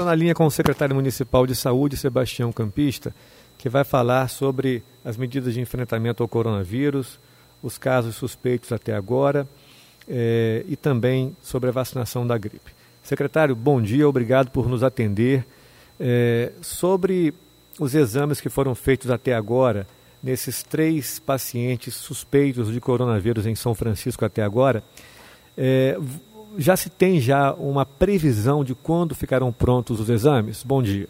Estou na linha com o secretário municipal de saúde, Sebastião Campista, que vai falar sobre as medidas de enfrentamento ao coronavírus, os casos suspeitos até agora eh, e também sobre a vacinação da gripe. Secretário, bom dia, obrigado por nos atender. Eh, sobre os exames que foram feitos até agora, nesses três pacientes suspeitos de coronavírus em São Francisco até agora, eh, já se tem já uma previsão de quando ficarão prontos os exames? Bom dia.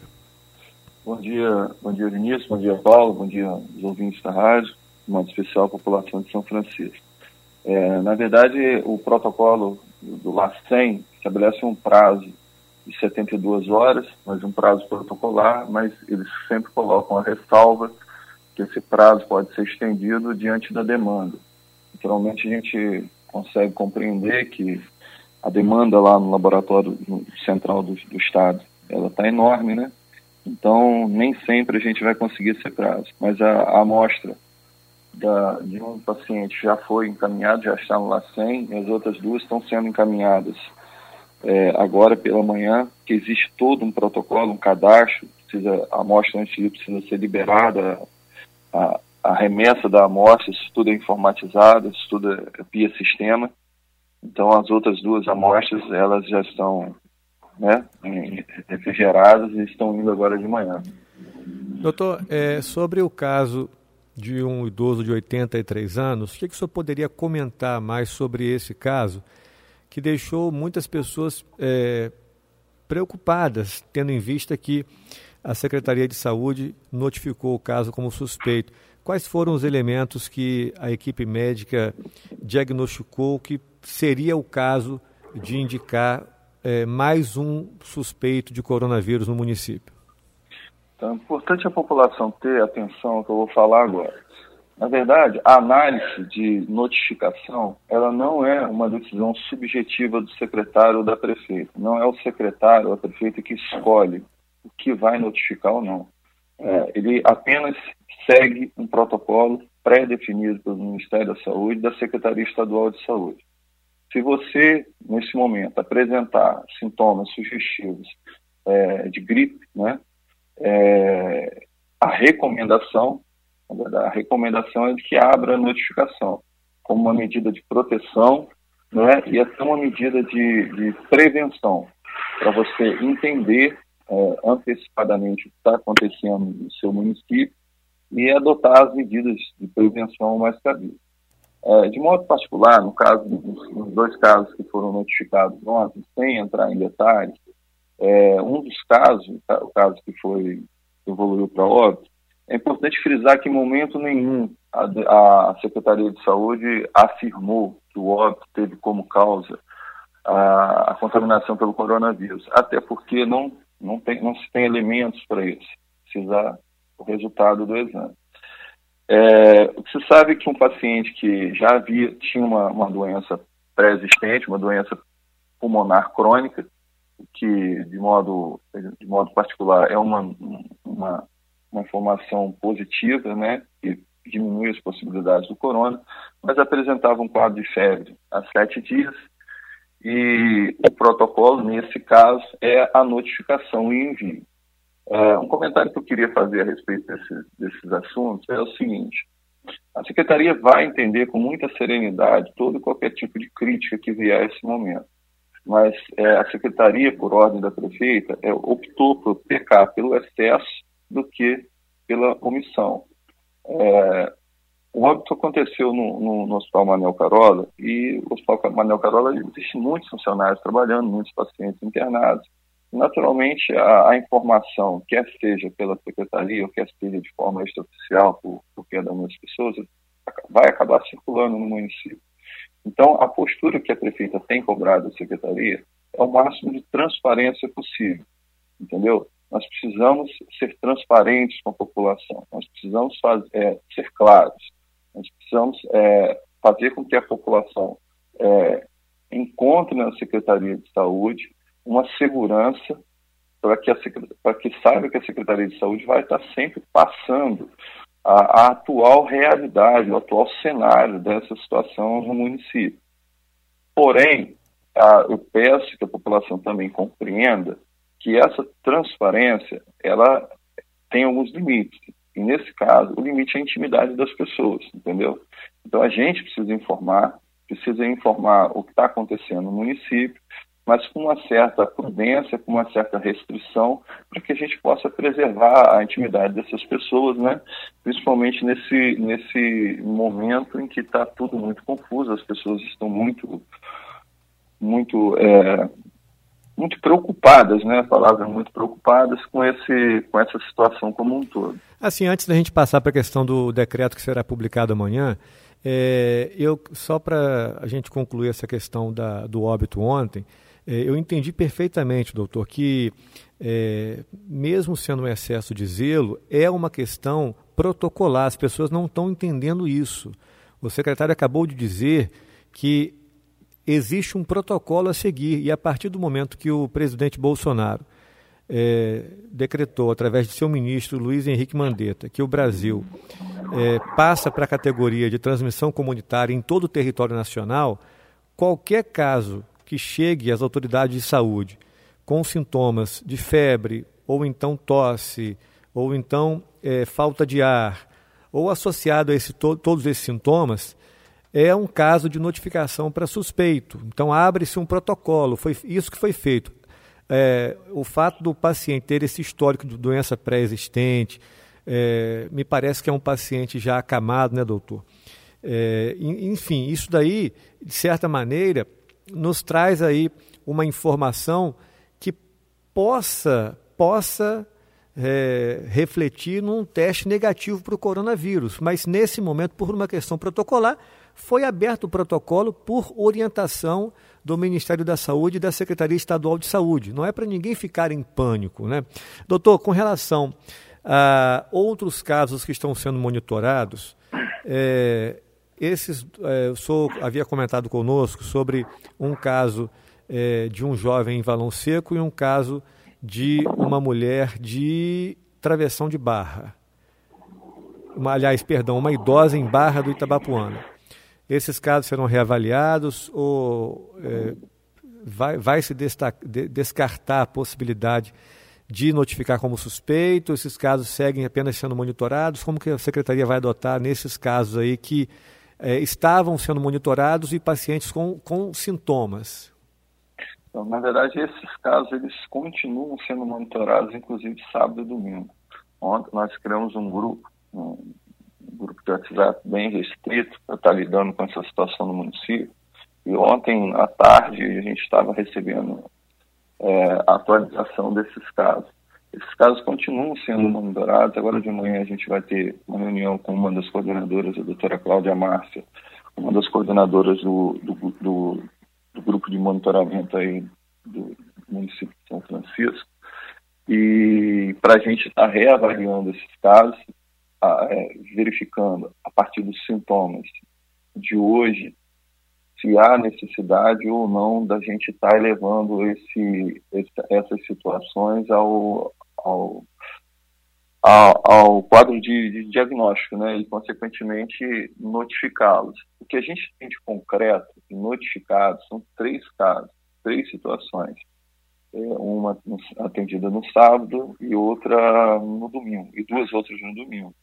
Bom dia, bom dia Vinícius, bom dia Paulo, bom dia aos ouvintes da rádio, de modo especial população de São Francisco. É, na verdade, o protocolo do LACEN estabelece um prazo de 72 horas, mas um prazo protocolar, mas eles sempre colocam a ressalva que esse prazo pode ser estendido diante da demanda. Naturalmente, a gente consegue compreender que a demanda lá no laboratório central do, do estado, ela está enorme, né? Então, nem sempre a gente vai conseguir esse prazo. Mas a, a amostra da, de um paciente já foi encaminhada, já está no LACEN, e as outras duas estão sendo encaminhadas é, agora pela manhã, que existe todo um protocolo, um cadastro, precisa, a amostra ir precisa ser liberada, a, a remessa da amostra, isso tudo é informatizado, isso tudo é via sistema. Então, as outras duas amostras, elas já estão né, refrigeradas e estão indo agora de manhã. Doutor, é, sobre o caso de um idoso de 83 anos, o que, que o senhor poderia comentar mais sobre esse caso, que deixou muitas pessoas é, preocupadas, tendo em vista que a Secretaria de Saúde notificou o caso como suspeito. Quais foram os elementos que a equipe médica diagnosticou que seria o caso de indicar é, mais um suspeito de coronavírus no município? Então, é importante a população ter atenção ao que eu vou falar agora. Na verdade, a análise de notificação, ela não é uma decisão subjetiva do secretário ou da prefeita. Não é o secretário ou a prefeita que escolhe o que vai notificar ou não. É, ele apenas segue um protocolo pré-definido pelo Ministério da Saúde da Secretaria Estadual de Saúde. Se você, nesse momento, apresentar sintomas sugestivos é, de gripe, né, é, a recomendação, a recomendação é de que abra a notificação como uma medida de proteção né, e até uma medida de, de prevenção, para você entender é, antecipadamente o que está acontecendo no seu município e adotar as medidas de prevenção mais cabíveis. É, de modo particular, no caso nos dois casos que foram notificados ontem, sem entrar em detalhes, é, um dos casos, o caso que foi evoluiu para óbito, é importante frisar que em momento nenhum a, a, Secretaria de Saúde afirmou que o óbito teve como causa a, a contaminação pelo coronavírus, até porque não, não, tem, não se tem elementos para isso, precisar o resultado do exame. É, se sabe que um paciente que já havia, tinha uma, uma doença pré-existente, uma doença pulmonar crônica, que de modo, de modo particular é uma, uma, uma informação positiva, né, que diminui as possibilidades do corona, mas apresentava um quadro de febre há sete dias, e o protocolo, nesse caso, é a notificação e envio. É, um comentário que eu queria fazer a respeito desse, desses assuntos é o seguinte: a secretaria vai entender com muita serenidade todo e qualquer tipo de crítica que vier a esse momento. Mas é, a secretaria, por ordem da prefeita, é, optou por pecar pelo excesso do que pela omissão. É, o óbito aconteceu no, no, no, Hospital Manel Carola e o Hospital Manel Carola existe muitos funcionários trabalhando, muitos pacientes internados. Naturalmente, a, a, informação, quer seja pela secretaria ou quer seja de forma extraoficial, por, por cada uma das pessoas, vai acabar circulando no município. Então, a postura que a prefeita tem cobrado da secretaria é o máximo de transparência possível, entendeu? Nós precisamos ser transparentes com a população, nós precisamos é, ser claros, nós precisamos é, fazer com que a população é, encontre na Secretaria de Saúde uma segurança para que, a, para que saiba que a Secretaria de Saúde vai estar sempre passando a, a atual realidade, o atual cenário dessa situação no município. Porém, a, eu peço que a população também compreenda que essa transparência ela tem alguns limites. E nesse caso, o limite é a intimidade das pessoas, entendeu? Então a gente precisa informar, precisa informar o que está acontecendo no município, mas com uma certa prudência, com uma certa restrição, para que a gente possa preservar a intimidade dessas pessoas, né? principalmente nesse, nesse momento em que está tudo muito confuso, as pessoas estão muito, muito, é, muito preocupadas, né? a palavra é muito preocupadas com, esse, com essa situação como um todo. Assim, antes da gente passar para a questão do decreto que será publicado amanhã, é, eu só para a gente concluir essa questão da, do óbito ontem, eu entendi perfeitamente, doutor, que é, mesmo sendo um excesso de zelo, é uma questão protocolar. As pessoas não estão entendendo isso. O secretário acabou de dizer que existe um protocolo a seguir e a partir do momento que o presidente Bolsonaro é, decretou, através de seu ministro Luiz Henrique Mandetta, que o Brasil é, passa para a categoria de transmissão comunitária em todo o território nacional, qualquer caso que chegue às autoridades de saúde com sintomas de febre, ou então tosse, ou então é, falta de ar, ou associado a esse, to todos esses sintomas, é um caso de notificação para suspeito. Então abre-se um protocolo. Foi isso que foi feito. É, o fato do paciente ter esse histórico de doença pré-existente, é, me parece que é um paciente já acamado, né, doutor? É, enfim, isso daí, de certa maneira, nos traz aí uma informação que possa, possa é, refletir num teste negativo para o coronavírus. Mas nesse momento, por uma questão protocolar, foi aberto o protocolo por orientação do Ministério da Saúde e da Secretaria Estadual de Saúde. Não é para ninguém ficar em pânico, né? Doutor, com relação a outros casos que estão sendo monitorados, é, esses, é, senhor havia comentado conosco sobre um caso é, de um jovem em Valão Seco e um caso de uma mulher de travessão de barra. Uma, aliás, perdão, uma idosa em Barra do Itabapuana. Esses casos serão reavaliados ou é, vai, vai se destacar, de, descartar a possibilidade de notificar como suspeito? Esses casos seguem apenas sendo monitorados? Como que a secretaria vai adotar nesses casos aí que é, estavam sendo monitorados e pacientes com, com sintomas? Então, na verdade, esses casos eles continuam sendo monitorados, inclusive sábado e domingo. Ontem nós criamos um grupo, um grupo de WhatsApp bem restrito para estar lidando com essa situação no município. E ontem à tarde a gente estava recebendo é, a atualização desses casos. Esses casos continuam sendo monitorados. Agora de manhã a gente vai ter uma reunião com uma das coordenadoras, a doutora Cláudia Márcia, uma das coordenadoras do, do, do, do grupo de monitoramento aí do município de São Francisco, e para a gente estar tá reavaliando esses casos, a, é, verificando a partir dos sintomas de hoje se há necessidade ou não da gente estar tá elevando esse, essas situações ao, ao, ao, quadro de, de, diagnóstico, né, e consequentemente notificá-los. O que a gente tem de concreto notificado são três casos, três situações. É, uma atendida no sábado e outra no domingo, e duas outras no domingo.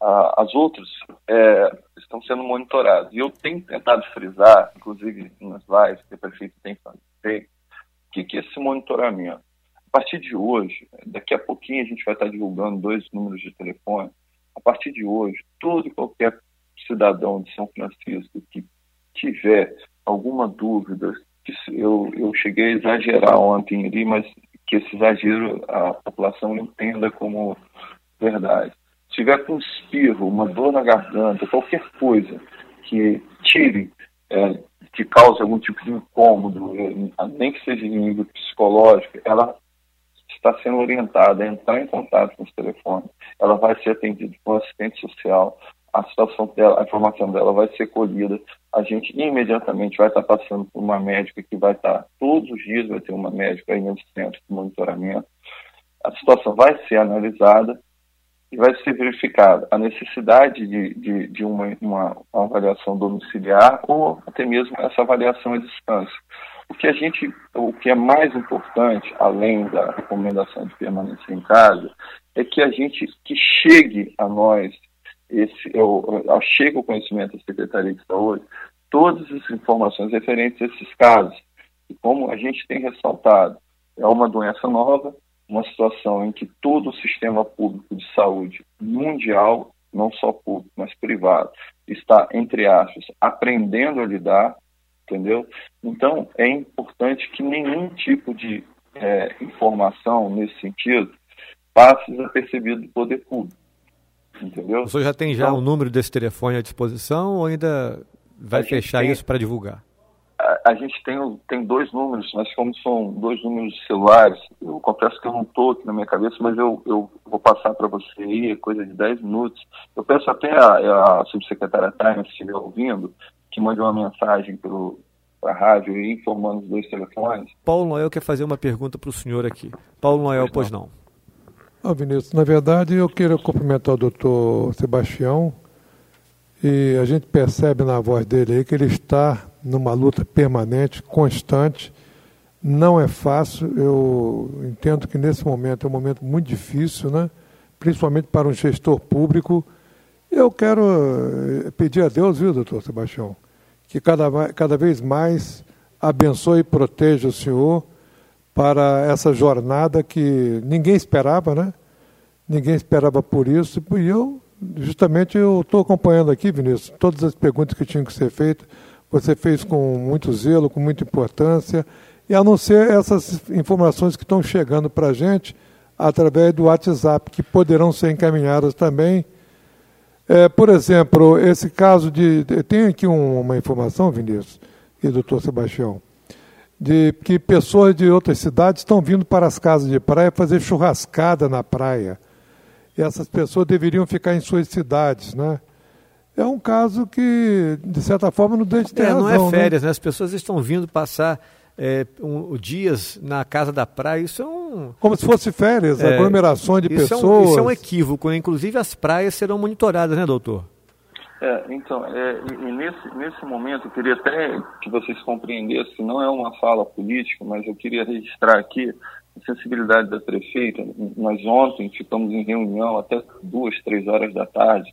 as outras é, estão sendo monitoradas. E eu tenho tentado frisar, inclusive nas lives que o prefeito tem feito, que, que esse monitoramento a partir de hoje, daqui a pouquinho a gente vai estar divulgando dois números de telefone. A partir de hoje, todo e qualquer cidadão de São Francisco que tiver alguma dúvida, eu, eu cheguei a exagerar ontem ali, mas que esse exagero a população entenda como verdade. Se tiver com espirro, uma dor na garganta, qualquer coisa que tire, é, que cause algum tipo de incômodo, nem que seja em nível psicológico, ela está sendo orientada a entrar em contato com os telefones, ela vai ser atendida por um assistente social, a situação dela, a informação dela vai ser colhida, a gente imediatamente vai estar passando por uma médica que vai estar todos os dias, vai ter uma médica aí no centro de monitoramento, a situação vai ser analisada e vai ser verificada a necessidade de, de, de uma, uma, uma avaliação domiciliar ou até mesmo essa avaliação à distância O que a gente, o que é mais importante, além da recomendação de permanência em casa, é que a gente que chegue a nós esse, ou, chegue o conhecimento da Secretaria de Saúde todas as informações referentes a esses casos. E como a gente tem ressaltado, é uma doença nova, uma situação em que todo o sistema público de saúde mundial, não só público, mas privado, está, entre aspas, aprendendo a lidar, entendeu? Então, é importante que nenhum tipo de é, informação nesse sentido passe desapercebido do poder público, entendeu? O senhor já tem já então, o número desse telefone à disposição ou ainda vai fechar tem... isso para divulgar? a, gente tem, tem dois números, mas como são dois números celulares, eu confesso que eu não estou aqui na minha cabeça, mas eu, eu vou passar para você aí, coisa de 10 minutos. Eu peço até a, a subsecretária Taina, se estiver ouvindo, que mande uma mensagem para a rádio aí, informando os dois telefones. Paulo Noel quer fazer uma pergunta para o senhor aqui. Paulo Noel, pois, pois não. não. Vinícius, na verdade eu quero cumprimentar o doutor Sebastião e a gente percebe na voz dele aí que ele está numa luta permanente, constante. Não é fácil, eu entendo que nesse momento é um momento muito difícil, né? principalmente para um gestor público. Eu quero eh, pedir a Deus, viu, doutor Sebastião, que cada, cada vez mais abençoe e proteja o senhor para essa jornada que ninguém esperava, né? Ninguém esperava por isso. E eu, justamente, eu estou acompanhando aqui, Vinícius, todas as perguntas que tinham que ser feitas você fez com muito zelo, com muita importância, e a não ser essas informações que estão chegando para a gente através do WhatsApp, que poderão ser encaminhadas também. É, por exemplo, esse caso de. Tem aqui um, uma informação, Vinícius e doutor Sebastião, de que pessoas de outras cidades estão vindo para as casas de praia fazer churrascada na praia. E essas pessoas deveriam ficar em suas cidades, né? é um caso que, de certa forma, não deixa de ter é, razão, Não é né? férias, né? né? As pessoas estão vindo passar é, um, dias na casa da praia, isso é um... Como se fosse férias, é, aglomerações de isso pessoas. É um, isso é um equívoco, né? inclusive as praias serão monitoradas, né, doutor? É, então, é, e nesse, nesse momento eu queria até que vocês compreendessem, não é uma fala política, mas eu queria registrar aqui a sensibilidade da prefeita. Nós ontem ficamos em reunião até duas, três horas da tarde,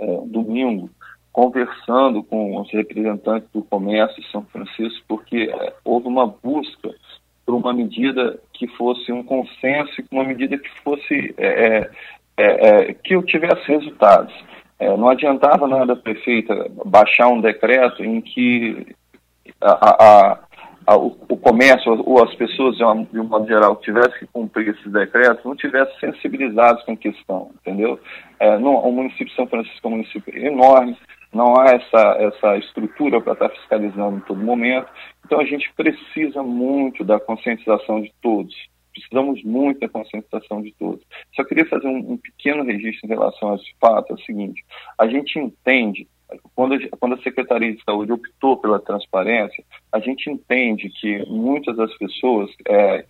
é, domingo, conversando com os representantes do comércio de São Francisco, porque é, houve uma busca por uma medida que fosse um consenso, uma medida que fosse é, é, é, é que tivesse resultados. não adiantava nada a prefeita baixar um decreto em que a, a, a, o, o, comércio ou as pessoas, de, uma, de um modo geral, tivessem que cumprir esses decretos, não tivessem sensibilizados com a questão, entendeu? É, no, o município de São Francisco é um município enorme, não há essa, essa estrutura para estar fiscalizando em todo momento, então a gente precisa muito da conscientização de todos, precisamos muito da conscientização de todos. Só queria fazer um, um pequeno registro em relação a esse fato, é o seguinte, a gente entende quando, quando a Secretaria de Saúde optou pela transparência, a gente entende que muitas das pessoas, é,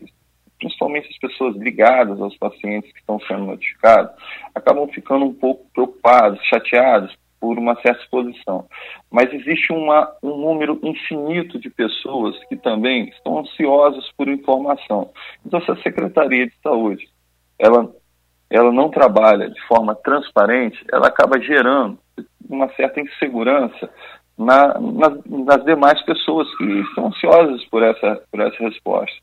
principalmente as pessoas ligadas aos pacientes que estão sendo notificados, acabam ficando um pouco preocupados, chateados por uma certa exposição. Mas existe uma, um número infinito de pessoas que também estão ansiosas por informação. Então, se a Secretaria de Saúde ela, ela não trabalha de forma transparente, ela acaba gerando uma certa insegurança na, nas, nas, demais pessoas que estão ansiosas por essa, por essa resposta.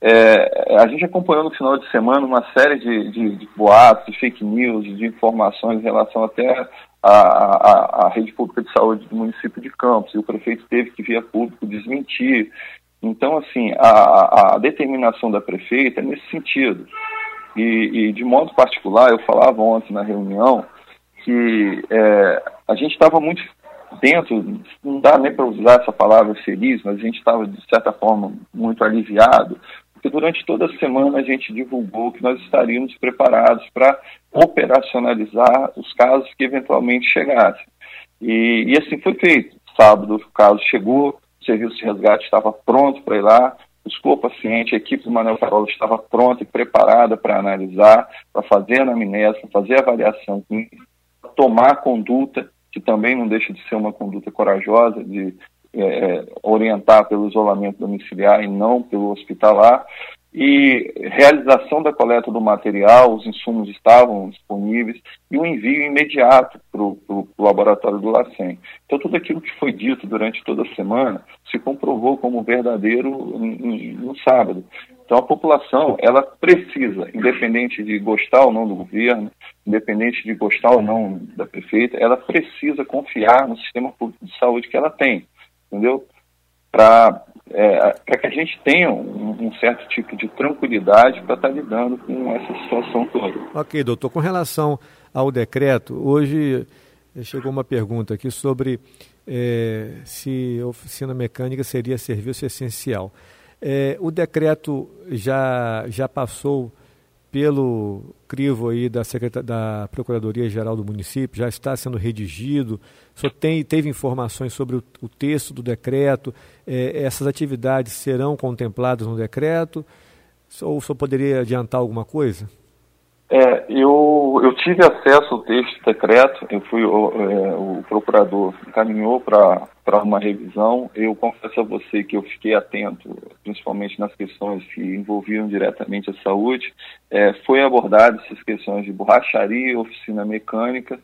É, a gente acompanhou no final de semana uma série de, de, de boatos, de fake news, de informações em relação até à, rede pública de saúde do município de Campos, e o prefeito teve que, via público, desmentir. Então, assim, a, a determinação da prefeita é nesse sentido. E, e, de modo particular, eu falava ontem na reunião que é, a gente estava muito dentro, não dá nem para usar essa palavra feliz, mas a gente estava, de certa forma, muito aliviado, porque durante toda a semana a gente divulgou que nós estaríamos preparados para operacionalizar os casos que eventualmente chegassem. E, e assim foi feito. Sábado o caso chegou, o serviço de resgate estava pronto para ir lá, buscou o paciente, a equipe do Manuel Carol estava pronta e preparada para analisar, para fazer a anamnese, para fazer a avaliação tomar conduta, que também não deixa de ser uma conduta corajosa, de é, orientar pelo isolamento domiciliar e não pelo hospitalar. E realização da coleta do material, os insumos estavam disponíveis e o envio imediato para o laboratório do LACEN. Então, tudo aquilo que foi dito durante toda a semana se comprovou como verdadeiro no sábado. Então, a população, ela precisa, independente de gostar ou não do governo, independente de gostar ou não da prefeita, ela precisa confiar no sistema público de saúde que ela tem entendeu? Para é, que a gente tenha um, um, certo tipo de tranquilidade para estar tá lidando com essa situação toda. Ok, doutor. Com relação ao decreto, hoje chegou uma pergunta aqui sobre é, se oficina mecânica seria serviço essencial. É, o decreto já, já passou pelo crivo aí da, da Procuradoria-Geral do município, já está sendo redigido, só tem, teve informações sobre o, o texto do decreto, é, essas atividades serão contempladas no decreto, ou só poderia adiantar alguma coisa? É, eu, eu tive acesso ao texto decreto, eu fui, o, é, o procurador encaminhou para uma revisão. Eu confesso a você que eu fiquei atento, principalmente nas questões que envolviam diretamente a saúde. É, foi abordado essas questões de borracharia, oficina mecânica,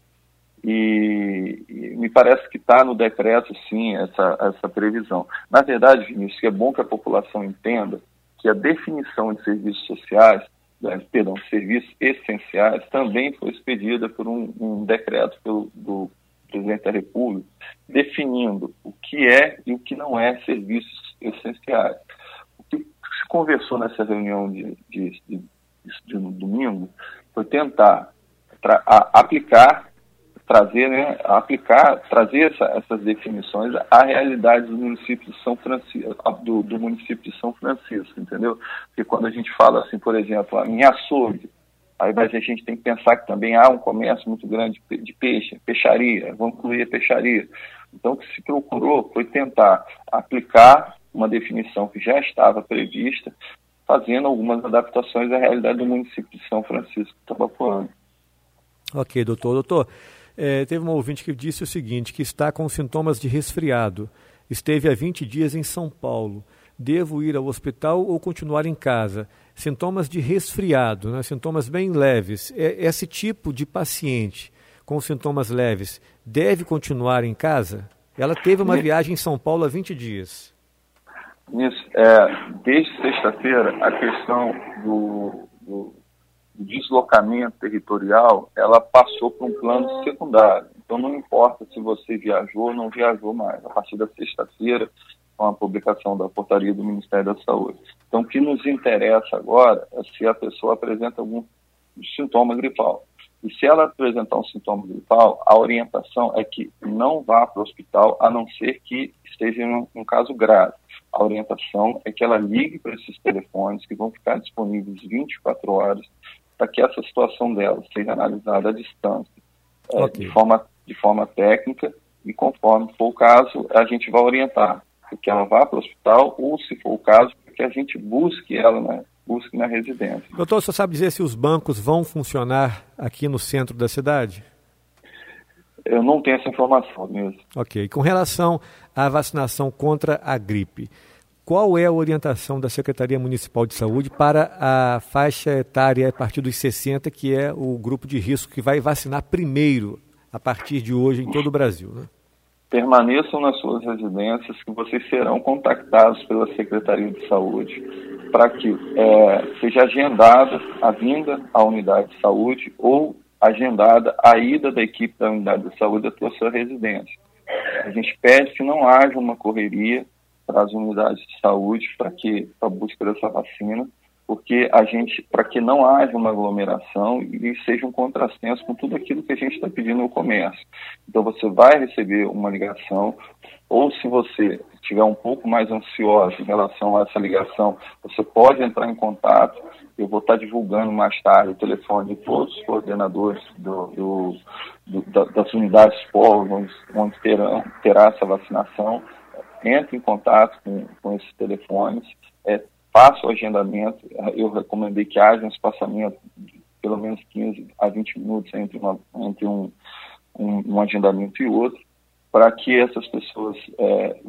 e, e me parece que está no decreto, sim, essa, essa previsão. Na verdade, Vinícius, é bom que a população entenda que a definição de serviços sociais perdão, serviços essenciais, também foi expedida por um, um decreto pelo, do presidente da República, definindo o que é e o que não é serviços essenciais. O que se conversou nessa reunião de, de, de, de domingo foi tentar aplicar trazer, né, aplicar, trazer essa, essas definições à realidade do município de São Francisco, do, do, município de São Francisco, entendeu? Porque quando a gente fala assim, por exemplo, em açougue, aí a gente tem que pensar que também há um comércio muito grande de peixe, peixaria, vamos incluir a peixaria. Então, o que se procurou foi tentar aplicar uma definição que já estava prevista, fazendo algumas adaptações à realidade do município de São Francisco de Tabapuano. Ok, doutor. Doutor, é, teve uma ouvinte que disse o seguinte, que está com sintomas de resfriado. Esteve há 20 dias em São Paulo. Devo ir ao hospital ou continuar em casa? Sintomas de resfriado, né? sintomas bem leves. É, esse tipo de paciente com sintomas leves deve continuar em casa? Ela teve uma viagem em São Paulo há 20 dias. Isso, é, desde sexta-feira, a questão do, do deslocamento territorial, ela passou para um plano secundário. Então não importa se você viajou ou não viajou mais. A partir da sexta-feira, com a publicação da portaria do Ministério da Saúde. Então o que nos interessa agora é se a pessoa apresenta algum sintoma gripal. E se ela apresentar um sintoma gripal, a orientação é que não vá para o hospital, a não ser que esteja em um caso grave. A orientação é que ela ligue para esses telefones que vão ficar disponíveis 24 horas para que essa situação dela seja analisada à distância, é, okay. de, forma, de forma técnica, e conforme for o caso, a gente vai orientar que ela vá para o hospital, ou se for o caso, que a gente busque ela na, busque na residência. Doutor, você sabe dizer se os bancos vão funcionar aqui no centro da cidade? Eu não tenho essa informação mesmo. Ok. Com relação à vacinação contra a gripe, qual é a orientação da Secretaria Municipal de Saúde para a faixa etária a partir dos 60, que é o grupo de risco que vai vacinar primeiro a partir de hoje em todo o Brasil? Né? Permaneçam nas suas residências, que vocês serão contactados pela Secretaria de Saúde para que é, seja agendada a vinda à unidade de saúde ou agendada a ida da equipe da unidade de saúde à sua residência. A gente pede que não haja uma correria para as unidades de saúde para que a busca dessa vacina, porque a gente, para que não haja uma aglomeração e seja um contrassenso com tudo aquilo que a gente está pedindo no comércio. Então você vai receber uma ligação, ou se você estiver um pouco mais ansioso em relação a essa ligação, você pode entrar em contato. Eu vou estar divulgando mais tarde o telefone de todos os coordenadores do, do, do, das unidades povos onde terão, terá essa vacinação entre em contato com, com esses telefones, é, faça o agendamento. Eu recomendei que haja um espaçamento de pelo menos 15 a 20 minutos entre, uma, entre um, um, um agendamento e outro, para que essas pessoas é,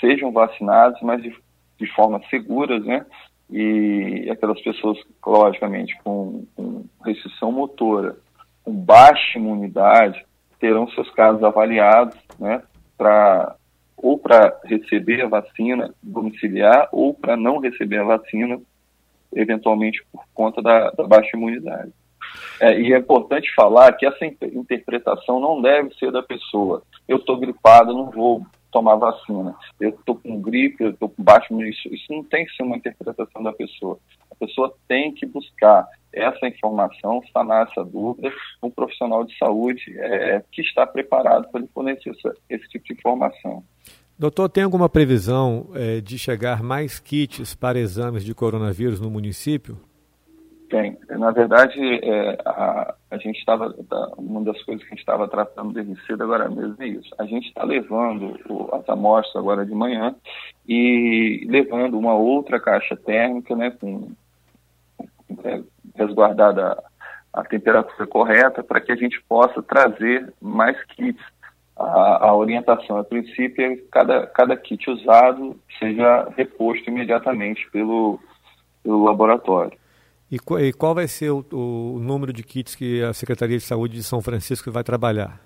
sejam vacinados, mas de, de forma seguras, né? E aquelas pessoas, logicamente, com, com restrição motora, com baixa imunidade, terão seus casos avaliados, né? Para ou para receber a vacina domiciliar ou para não receber a vacina, eventualmente por conta da, da baixa imunidade. É, e é importante falar que essa interpretação não deve ser da pessoa. Eu estou gripado, não vou tomar vacina. Eu estou com gripe, eu estou com baixo isso, isso não tem que ser uma interpretação da pessoa. A pessoa tem que buscar essa informação, sanar essa dúvida, um profissional de saúde é, que está preparado para lhe fornecer essa, esse tipo de informação. Doutor, tem alguma previsão é, de chegar mais kits para exames de coronavírus no município? Tem. Na verdade, é, a, a gente estava, uma das coisas que a gente estava tratando desde cedo agora mesmo é isso. A gente está levando o, as amostras agora de manhã e levando uma outra caixa térmica, né, com é, resguardada a temperatura correta, para que a gente possa trazer mais kits. A, a, orientação, a princípio, é cada, cada kit usado seja reposto imediatamente pelo, pelo laboratório. E, e qual vai ser o, o, número de kits que a Secretaria de Saúde de São Francisco vai trabalhar?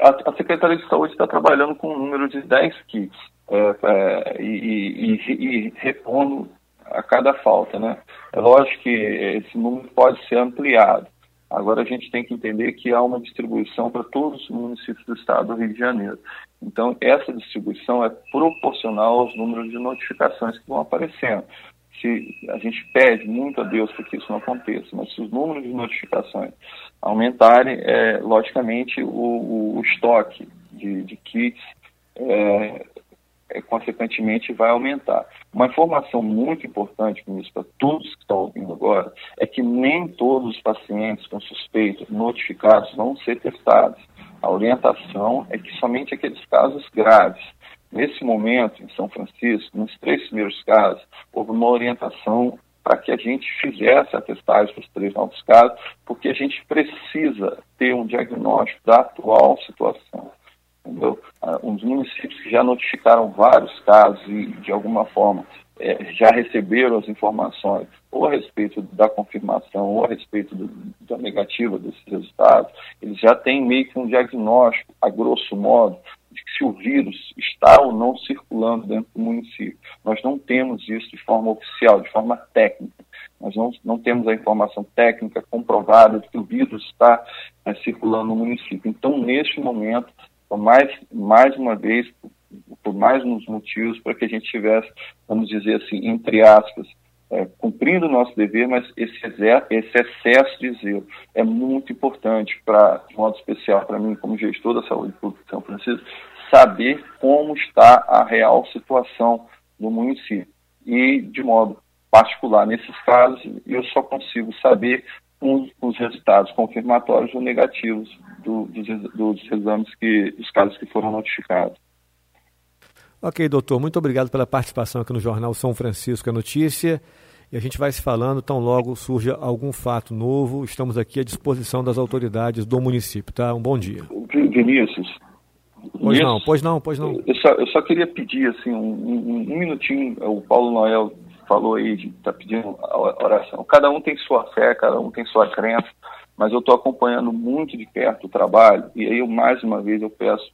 A, a Secretaria de Saúde está trabalhando com um número de 10 kits é, é, e, e, e, repondo a cada falta, né? É lógico que esse número pode ser ampliado. Agora a gente tem que entender que há uma distribuição para todos os municípios do estado do Rio de Janeiro. Então, essa distribuição é proporcional aos números de notificações que vão aparecendo se a gente pede muito a Deus para que isso não aconteça, mas se os números de notificações aumentarem, é, logicamente o, o, estoque de, de kits é, é, consequentemente vai aumentar. Uma informação muito importante, ministro, para todos que estão ouvindo agora, é que nem todos os pacientes com suspeitos notificados vão ser testados. A orientação é que somente aqueles casos graves Nesse momento, em São Francisco, nos três primeiros casos, houve uma orientação para que a gente fizesse a testagem dos três novos casos, porque a gente precisa ter um diagnóstico da atual situação. Entendeu? Ah, um dos municípios que já notificaram vários casos e, de alguma forma, é, já receberam as informações ou a respeito da confirmação ou a respeito do, da negativa desses resultados, eles já têm meio que um diagnóstico, a grosso modo, de se o vírus está ou não circulando dentro do município. Nós não temos isso de forma oficial, de forma técnica. Nós não, não temos a informação técnica comprovada de que o vírus está é, circulando no município. Então, neste momento, mais, mais uma vez, por mais uns motivos, para que a gente tivesse, vamos dizer assim, entre aspas, é, cumprindo o nosso dever, mas esse, esse excesso de zelo é muito importante para, de modo especial para mim, como gestor da saúde pública de São Francisco, saber como está a real situação do município. E, de modo particular, nesses casos, eu só consigo saber com os resultados confirmatórios ou negativos do, dos, dos exames que, dos casos que foram notificados. Ok, doutor, muito obrigado pela participação aqui no Jornal São Francisco a Notícia. E a gente vai se falando, tão logo surja algum fato novo, estamos aqui à disposição das autoridades do município, tá? Um bom dia. Vinícius. Pois não, pois não, pois não. Eu só, eu só queria pedir, assim, um, um, um minutinho, o Paulo Noel falou aí de tá pedindo oração. Cada um tem sua fé, cada um tem sua crença, mas eu estou acompanhando muito de perto o trabalho, e aí eu mais uma vez eu peço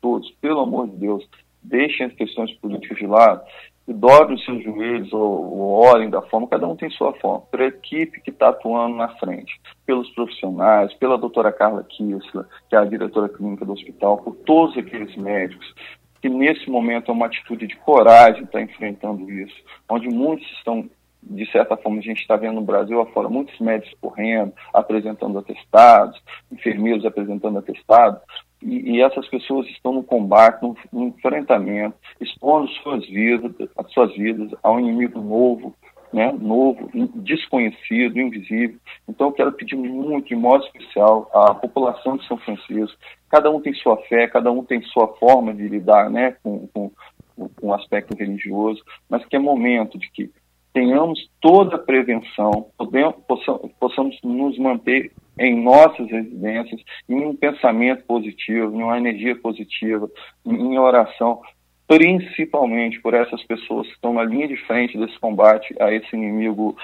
todos, pelo amor de Deus, deixem as questões políticas de lado e dobrem os seus joelhos ou, ou orem da forma, cada um tem sua forma, para a equipe que está atuando na frente, pelos profissionais, pela doutora Carla Kissler, que é a diretora clínica do hospital, por todos aqueles médicos que nesse momento é uma atitude de coragem estar enfrentando isso, onde muitos estão de certa forma, a gente está vendo no Brasil afora muitos médicos correndo, apresentando atestados, enfermeiros apresentando atestados, e, e, essas pessoas estão no combate, no, no, enfrentamento, expondo suas vidas, as suas vidas a um inimigo novo, né, novo, desconhecido, invisível. Então, eu quero pedir muito, de modo especial, à população de São Francisco. Cada um tem sua fé, cada um tem sua forma de lidar, né, com, com, com o aspecto religioso, mas que é momento de que tenhamos toda a prevenção, podemos, possamos, possamos nos manter em nossas residências, em um pensamento positivo, em uma energia positiva, em oração, principalmente por essas pessoas que estão na linha de frente desse combate a esse inimigo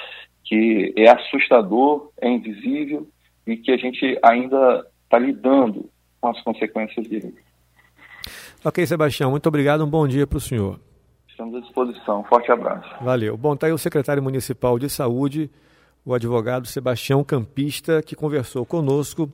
que é assustador, é invisível e que a gente ainda está lidando com as consequências dele. Ok, Sebastião, muito obrigado. Um bom dia para o senhor. Estamos à disposição. Forte abraço. Valeu. Bom, está aí o secretário municipal de saúde, o advogado Sebastião Campista, que conversou conosco